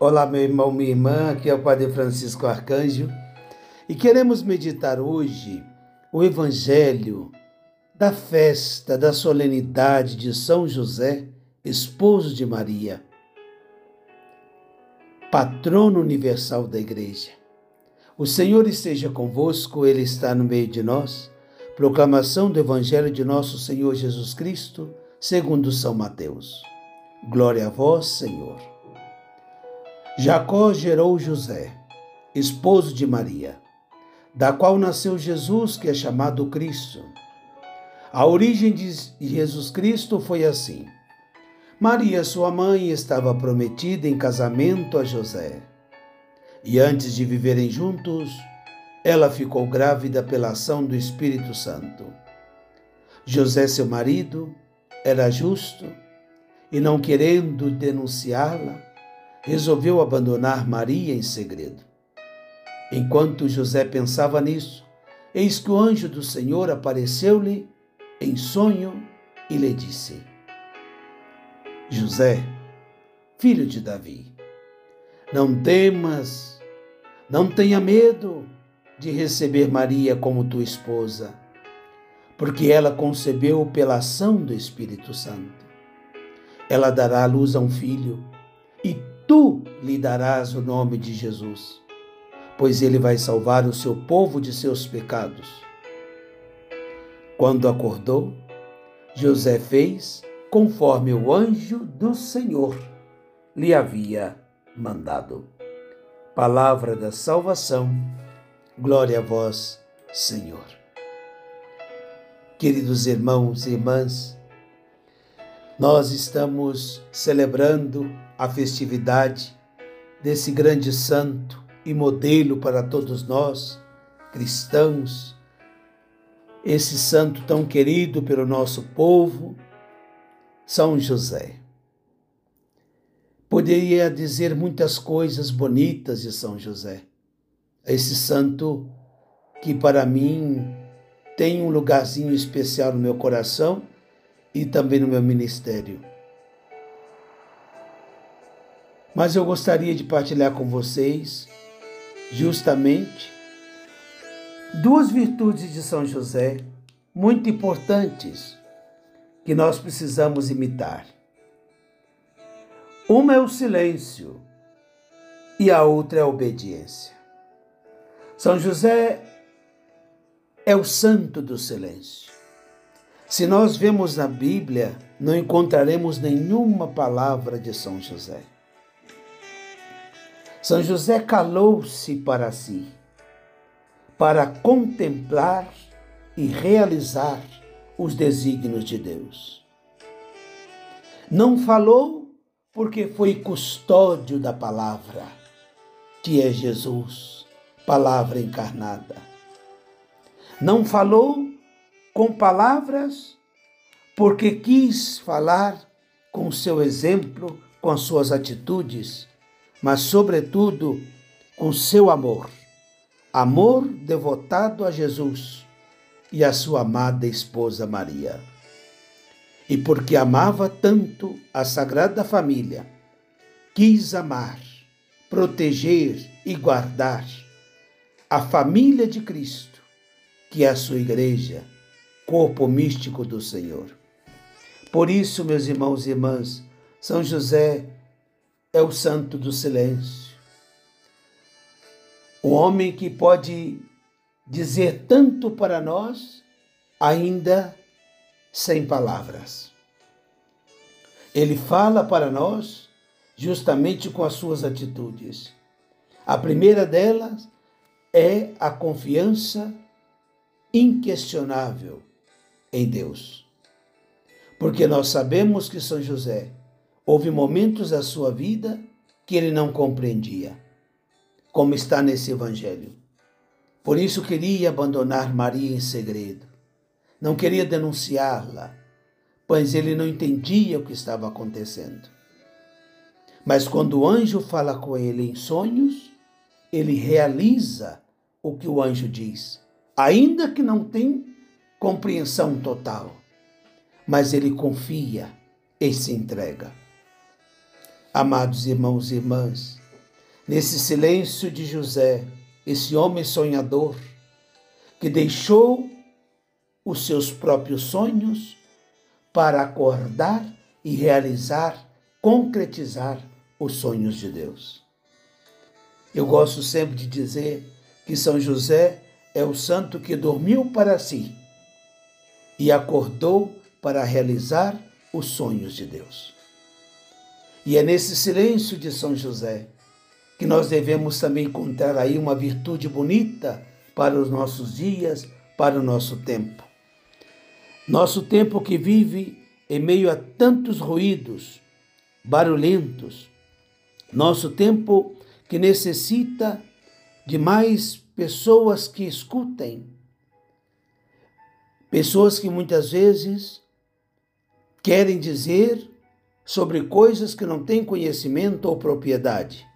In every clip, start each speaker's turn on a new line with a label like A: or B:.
A: Olá, meu irmão, minha irmã, aqui é o Padre Francisco Arcanjo e queremos meditar hoje o Evangelho da festa da solenidade de São José, esposo de Maria, patrono universal da Igreja. O Senhor esteja convosco, Ele está no meio de nós. Proclamação do Evangelho de nosso Senhor Jesus Cristo, segundo São Mateus. Glória a vós, Senhor. Jacó gerou José, esposo de Maria, da qual nasceu Jesus, que é chamado Cristo. A origem de Jesus Cristo foi assim. Maria, sua mãe, estava prometida em casamento a José. E antes de viverem juntos, ela ficou grávida pela ação do Espírito Santo. José, seu marido, era justo e, não querendo denunciá-la, resolveu abandonar Maria em segredo. Enquanto José pensava nisso, eis que o anjo do Senhor apareceu-lhe em sonho e lhe disse: José, filho de Davi, não temas, não tenha medo de receber Maria como tua esposa, porque ela concebeu pela ação do Espírito Santo. Ela dará à luz a um filho e tu lhe darás o nome de Jesus, pois ele vai salvar o seu povo de seus pecados. Quando acordou, José fez conforme o anjo do Senhor lhe havia mandado. Palavra da salvação, glória a vós, Senhor. Queridos irmãos e irmãs, nós estamos celebrando a festividade desse grande santo e modelo para todos nós, cristãos, esse santo tão querido pelo nosso povo, São José. Poderia dizer muitas coisas bonitas de São José, esse santo que para mim tem um lugarzinho especial no meu coração e também no meu ministério. Mas eu gostaria de partilhar com vocês justamente duas virtudes de São José muito importantes que nós precisamos imitar. Uma é o silêncio e a outra é a obediência. São José é o santo do silêncio. Se nós vemos na Bíblia, não encontraremos nenhuma palavra de São José. São José calou-se para si, para contemplar e realizar os desígnios de Deus. Não falou porque foi custódio da palavra, que é Jesus, palavra encarnada. Não falou com palavras porque quis falar com o seu exemplo, com as suas atitudes, mas, sobretudo, com seu amor. Amor devotado a Jesus e a sua amada esposa Maria. E porque amava tanto a Sagrada Família, quis amar, proteger e guardar a família de Cristo, que é a sua igreja, corpo místico do Senhor. Por isso, meus irmãos e irmãs, São José é o santo do silêncio. O homem que pode dizer tanto para nós, ainda sem palavras. Ele fala para nós justamente com as suas atitudes. A primeira delas é a confiança inquestionável em Deus. Porque nós sabemos que São José Houve momentos da sua vida que ele não compreendia, como está nesse evangelho. Por isso queria abandonar Maria em segredo. Não queria denunciá-la, pois ele não entendia o que estava acontecendo. Mas quando o anjo fala com ele em sonhos, ele realiza o que o anjo diz, ainda que não tenha compreensão total. Mas ele confia e se entrega. Amados irmãos e irmãs, Nesse silêncio de José, esse homem sonhador, que deixou os seus próprios sonhos para acordar e realizar, concretizar os sonhos de Deus. Eu gosto sempre de dizer que São José é o santo que dormiu para si e acordou para realizar os sonhos de Deus. E é nesse silêncio de São José que nós devemos também encontrar aí uma virtude bonita para os nossos dias, para o nosso tempo. Nosso tempo que vive em meio a tantos ruídos barulhentos, nosso tempo que necessita de mais pessoas que escutem, pessoas que muitas vezes querem dizer sobre coisas que não têm conhecimento ou propriedade.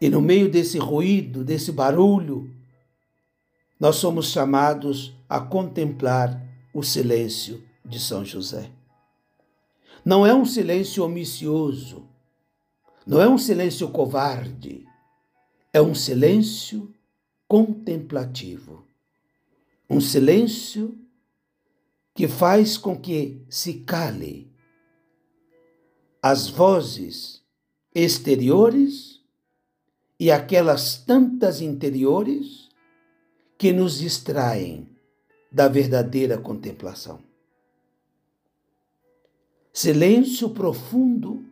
A: E no meio desse ruído, desse barulho, nós somos chamados a contemplar o silêncio de São José. Não é um silêncio omissioso, não é um silêncio covarde, é um silêncio contemplativo. Um silêncio que faz com que se cale as vozes exteriores e aquelas tantas interiores que nos distraem da verdadeira contemplação. Silêncio profundo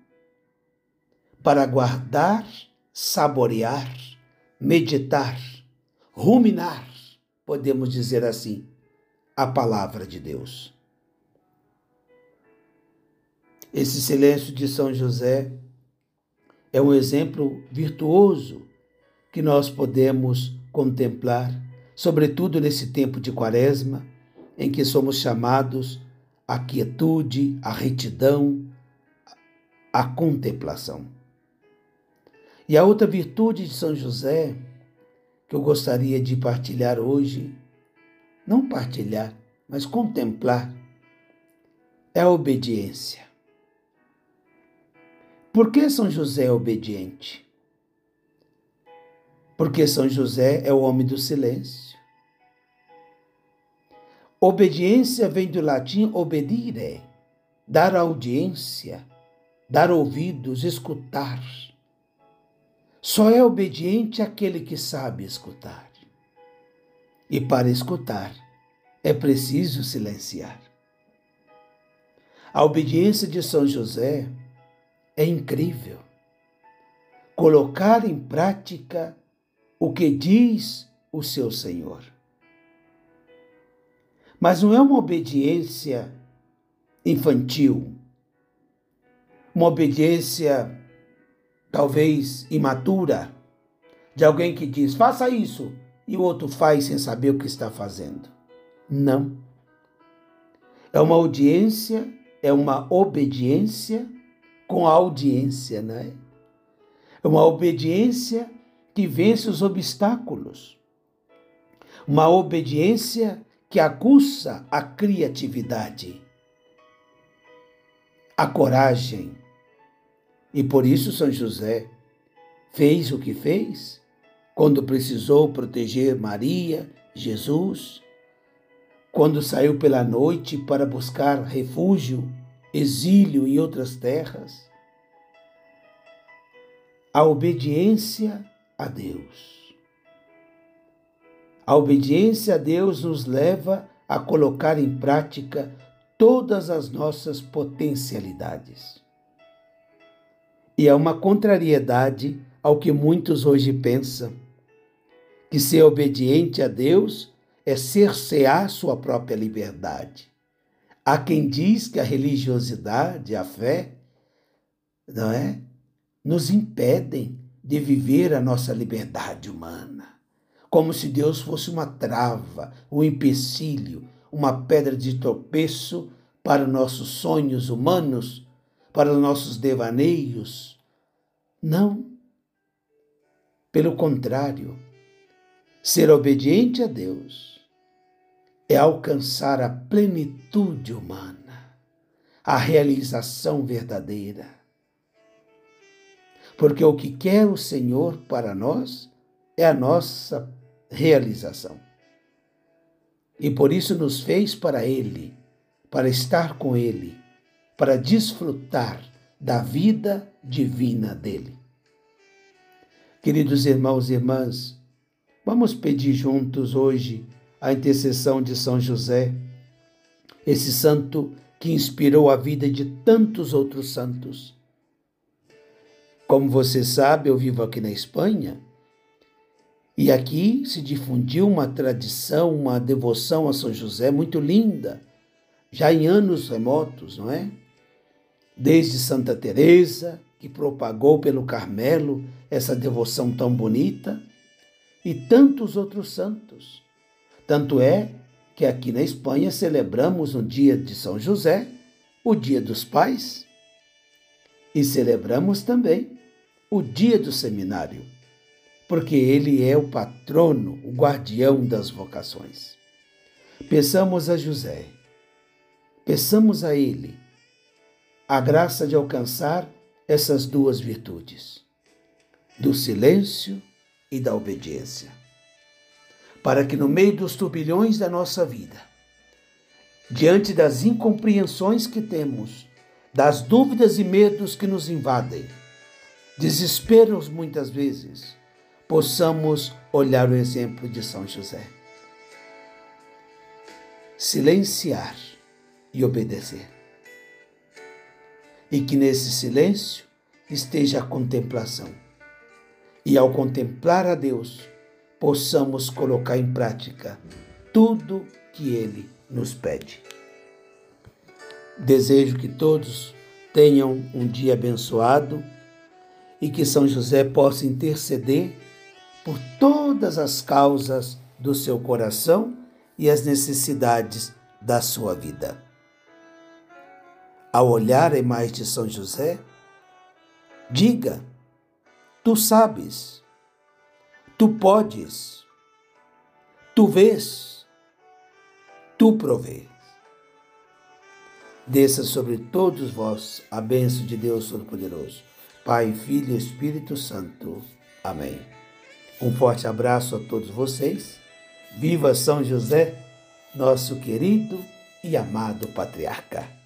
A: para guardar, saborear, meditar, ruminar, podemos dizer assim, a palavra de Deus. Esse silêncio de São José é um exemplo virtuoso que nós podemos contemplar, sobretudo nesse tempo de Quaresma, em que somos chamados à quietude, à retidão, à contemplação. E a outra virtude de São José, que eu gostaria de partilhar hoje, não partilhar, mas contemplar, é a obediência. Por que São José é obediente? Porque São José é o homem do silêncio. Obediência vem do latim obedire, dar audiência, dar ouvidos, escutar. Só é obediente aquele que sabe escutar. E para escutar é preciso silenciar. A obediência de São José é incrível. Colocar em prática o que diz o seu Senhor. Mas não é uma obediência infantil, uma obediência talvez imatura, de alguém que diz faça isso e o outro faz sem saber o que está fazendo. Não. É uma audiência, é uma obediência com audiência, né? É uma obediência que vence os obstáculos. Uma obediência que aguça a criatividade, a coragem, e por isso São José fez o que fez quando precisou proteger Maria, Jesus, quando saiu pela noite para buscar refúgio, exílio em outras terras. A obediência a Deus. A obediência a Deus nos leva a colocar em prática todas as nossas potencialidades. E é uma contrariedade ao que muitos hoje pensam, que ser obediente a Deus é cercear sua própria liberdade. Há quem diz que a religiosidade, a fé, não é, nos impedem de viver a nossa liberdade humana, como se Deus fosse uma trava, um empecilho, uma pedra de tropeço para nossos sonhos humanos para os nossos devaneios. Não. Pelo contrário, ser obediente a Deus é alcançar a plenitude humana, a realização verdadeira. Porque o que quer o Senhor para nós é a nossa realização. E por isso nos fez para Ele, para estar com Ele, para desfrutar da vida divina dele. Queridos irmãos e irmãs, vamos pedir juntos hoje a intercessão de São José, esse santo que inspirou a vida de tantos outros santos. Como você sabe, eu vivo aqui na Espanha e aqui se difundiu uma tradição, uma devoção a São José muito linda, já em anos remotos, não é? Desde Santa Teresa, que propagou pelo Carmelo essa devoção tão bonita, e tantos outros santos. Tanto é que aqui na Espanha celebramos no dia de São José, o Dia dos Pais, e celebramos também o Dia do Seminário porque ele é o patrono, o guardião das vocações. Peçamos a José, peçamos a ele a graça de alcançar essas duas virtudes, do silêncio e da obediência, para que no meio dos turbilhões da nossa vida, diante das incompreensões que temos, das dúvidas e medos que nos invadem, desesperos muitas vezes, possamos olhar o exemplo de São José. Silenciar e obedecer. E que nesse silêncio esteja a contemplação. E ao contemplar a Deus, possamos colocar em prática tudo que Ele nos pede. Desejo que todos tenham um dia abençoado e que São José possa interceder por todas as causas do seu coração e as necessidades da sua vida. Ao olhar a imagem de São José, diga: Tu sabes, tu podes, tu vês, tu provês. Desça sobre todos vós a bênção de Deus Todo-Poderoso, Pai, Filho e Espírito Santo. Amém. Um forte abraço a todos vocês. Viva São José, nosso querido e amado patriarca.